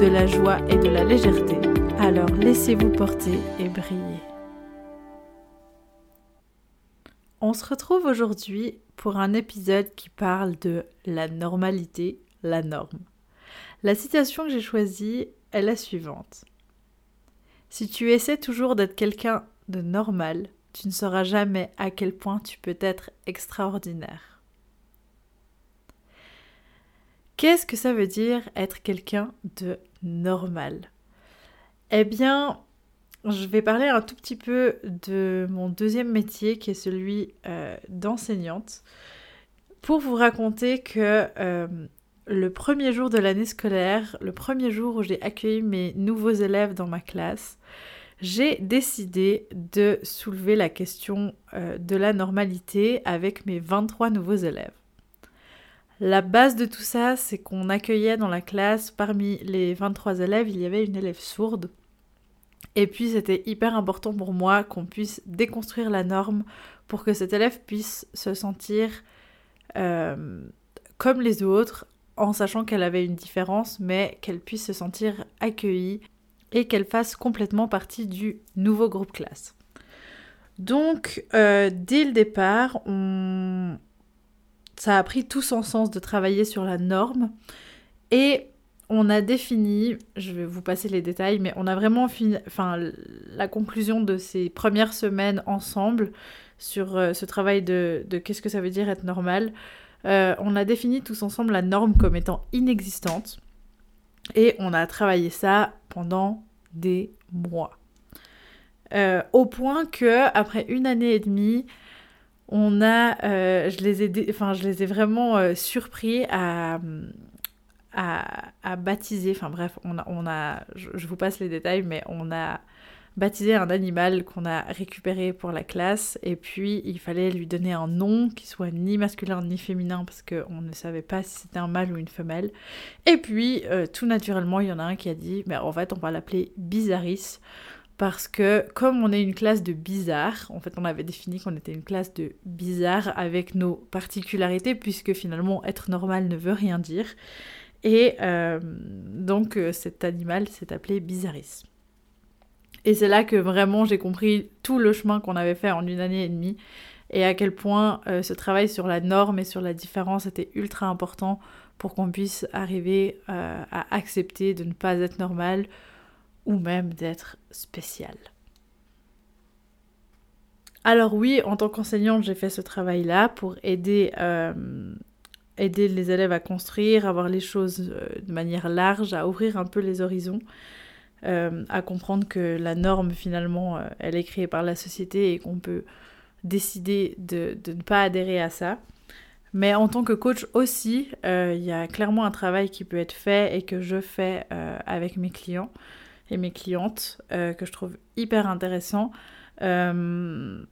de la joie et de la légèreté. Alors laissez-vous porter et briller. On se retrouve aujourd'hui pour un épisode qui parle de la normalité, la norme. La citation que j'ai choisie est la suivante. Si tu essaies toujours d'être quelqu'un de normal, tu ne sauras jamais à quel point tu peux être extraordinaire. Qu'est-ce que ça veut dire être quelqu'un de normal? Eh bien, je vais parler un tout petit peu de mon deuxième métier qui est celui euh, d'enseignante pour vous raconter que euh, le premier jour de l'année scolaire, le premier jour où j'ai accueilli mes nouveaux élèves dans ma classe, j'ai décidé de soulever la question euh, de la normalité avec mes 23 nouveaux élèves. La base de tout ça, c'est qu'on accueillait dans la classe, parmi les 23 élèves, il y avait une élève sourde. Et puis c'était hyper important pour moi qu'on puisse déconstruire la norme pour que cet élève puisse se sentir euh, comme les autres, en sachant qu'elle avait une différence, mais qu'elle puisse se sentir accueillie et qu'elle fasse complètement partie du nouveau groupe classe. Donc, euh, dès le départ, on, ça a pris tout son sens de travailler sur la norme. Et on a défini, je vais vous passer les détails, mais on a vraiment fini, la conclusion de ces premières semaines ensemble sur euh, ce travail de, qu'est-ce que ça veut dire être normal. Euh, on a défini tous ensemble la norme comme étant inexistante. Et on a travaillé ça pendant des mois. Euh, au point que, après une année et demie, on a, euh, je, les ai enfin, je les ai vraiment euh, surpris à, à, baptiser, enfin bref, on a, on a je, vous passe les détails, mais on a baptisé un animal qu'on a récupéré pour la classe, et puis il fallait lui donner un nom qui soit ni masculin ni féminin, parce qu'on ne savait pas si c'était un mâle ou une femelle. Et puis, euh, tout naturellement, il y en a un qui a dit, mais en fait, on va l'appeler Bizarris parce que comme on est une classe de bizarres, en fait on avait défini qu'on était une classe de bizarres avec nos particularités, puisque finalement être normal ne veut rien dire. Et euh, donc euh, cet animal s'est appelé Bizarris. Et c'est là que vraiment j'ai compris tout le chemin qu'on avait fait en une année et demie et à quel point euh, ce travail sur la norme et sur la différence était ultra important pour qu'on puisse arriver à accepter de ne pas être normal, ou même d'être spécial. Alors oui, en tant qu'enseignante, j'ai fait ce travail-là pour aider, euh, aider les élèves à construire, à voir les choses euh, de manière large, à ouvrir un peu les horizons, euh, à comprendre que la norme, finalement, elle est créée par la société et qu'on peut décider de, de, ne pas adhérer à ça. Mais en tant que coach aussi, il y a clairement un travail qui peut être fait et que je fais avec mes clients et mes clientes, euh, que je trouve hyper intéressant. Euh,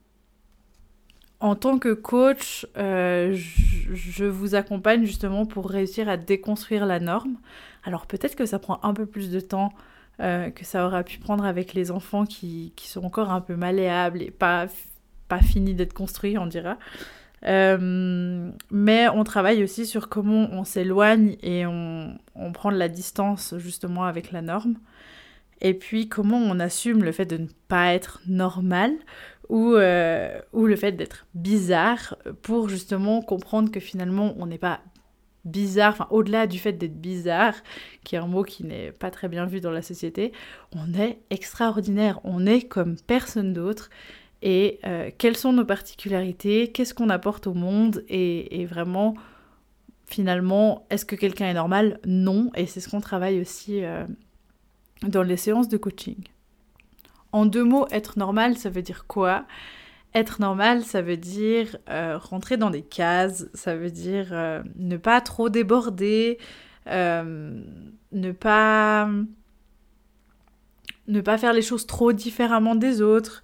en tant que coach, euh, je, vous accompagne justement pour réussir à déconstruire la norme. Alors peut-être que ça prend un peu plus de temps que ça aura pu prendre avec les enfants qui, qui sont encore un peu malléables et pas, pas finis d'être construits, on dira. mais on travaille aussi sur comment on s'éloigne et on, on, prend de la distance justement avec la norme et puis comment on assume le fait de ne pas être normal ou, euh, ou le fait d'être bizarre pour justement comprendre que finalement on n'est pas bizarre, enfin au-delà du fait d'être bizarre, qui est un mot qui n'est pas très bien vu dans la société, on est extraordinaire, on est comme personne d'autre. Et euh, quelles sont nos particularités, qu'est-ce qu'on apporte au monde? Et, vraiment, finalement, est-ce que quelqu'un est normal? Non, et c'est ce qu'on travaille aussi euh, dans les séances de coaching. En deux mots, être normal, ça veut dire quoi? Être normal, ça veut dire euh, rentrer dans des cases, ça veut dire euh, ne pas trop déborder, euh, ne pas ne pas faire les choses trop différemment des autres.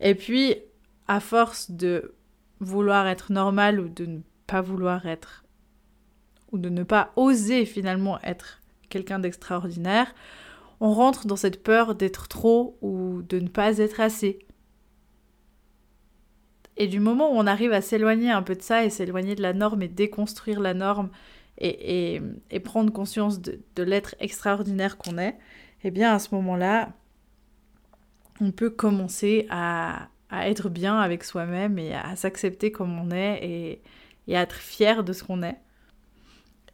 Et puis, à force de vouloir être normal ou de ne pas vouloir être, ou de ne pas oser finalement être quelqu'un d'extraordinaire, on rentre dans cette peur d'être trop ou de ne pas être assez. Et du moment où on arrive à s'éloigner un peu de ça et s'éloigner de la norme et déconstruire la norme et, prendre conscience de, l'être extraordinaire qu'on est, eh bien à ce moment-là, on peut commencer à, être bien avec soi-même et à s'accepter comme on est et, et à être fier de ce qu'on est.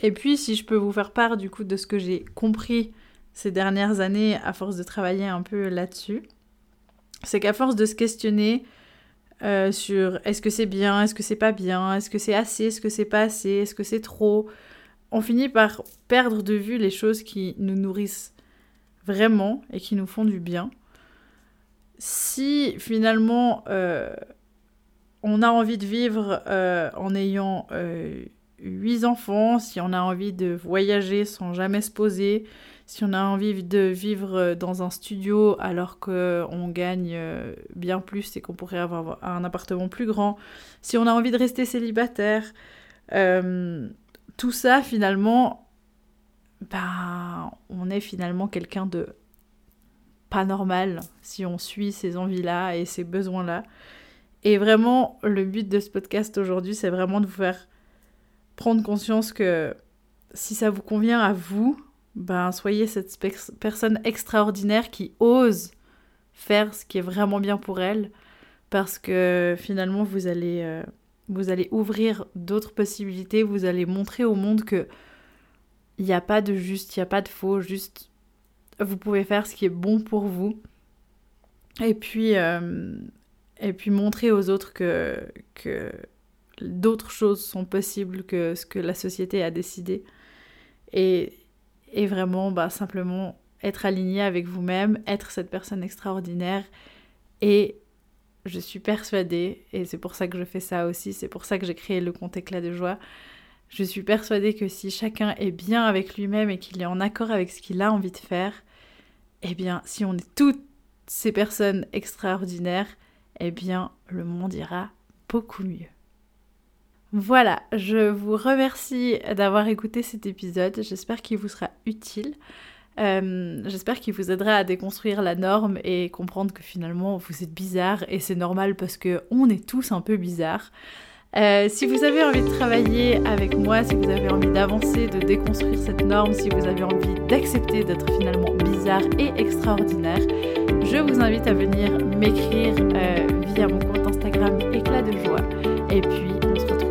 Et puis, si je peux vous faire part du coup de ce que j'ai compris ces dernières années à force de travailler un peu là-dessus, c'est qu'à force de se questionner euh, sur est-ce que c'est bien, est-ce que c'est pas bien, est-ce que c'est assez, est-ce que c'est pas assez, est-ce que c'est trop, on finit par perdre de vue les choses qui nous nourrissent vraiment et qui nous font du bien. Si finalement euh, on a envie de vivre euh, en ayant huit enfants, si on a envie de voyager sans jamais se poser, si on a envie de vivre dans un studio alors qu'on gagne euh, bien plus et qu'on pourrait avoir un appartement plus grand, si on a envie de rester célibataire, euh, tout ça finalement, ben, on est finalement quelqu'un de pas normal si on suit ces envies-là et ces besoins-là. Et vraiment, le but de ce podcast aujourd'hui, c'est vraiment de vous faire prendre conscience que si ça vous convient à vous, ben soyez cette personne extraordinaire qui ose faire ce qui est vraiment bien pour elle parce que finalement vous allez euh, vous allez ouvrir d'autres possibilités, vous allez montrer au monde que il n'y a pas de juste, il n'y a pas de faux, juste vous pouvez faire ce qui est bon pour vous. Et puis euh, et puis montrer aux autres que que d'autres choses sont possibles que ce que la société a décidé. Et, et vraiment, bah, simplement être aligné avec vous-même, être cette personne extraordinaire. Et je suis persuadée, et c'est pour ça que je fais ça aussi, c'est pour ça que j'ai créé le compte éclat de joie. Je suis persuadée que si chacun est bien avec lui-même et qu'il est en accord avec ce qu'il a envie de faire, eh bien, si on est toutes ces personnes extraordinaires, eh bien, le monde ira beaucoup mieux. Voilà, je vous remercie d'avoir écouté cet épisode. J'espère qu'il vous sera utile. Euh, j'espère qu'il vous aidera à déconstruire la norme et comprendre que finalement vous êtes bizarre et c'est normal parce que on est tous un peu bizarres. Euh, si vous avez envie de travailler avec moi, si vous avez envie d'avancer, de déconstruire cette norme, si vous avez envie d'accepter d'être finalement bizarre et extraordinaire, je vous invite à venir m'écrire euh, via mon compte Instagram Éclat de joie. Et puis on se retrouve